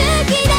過ぎ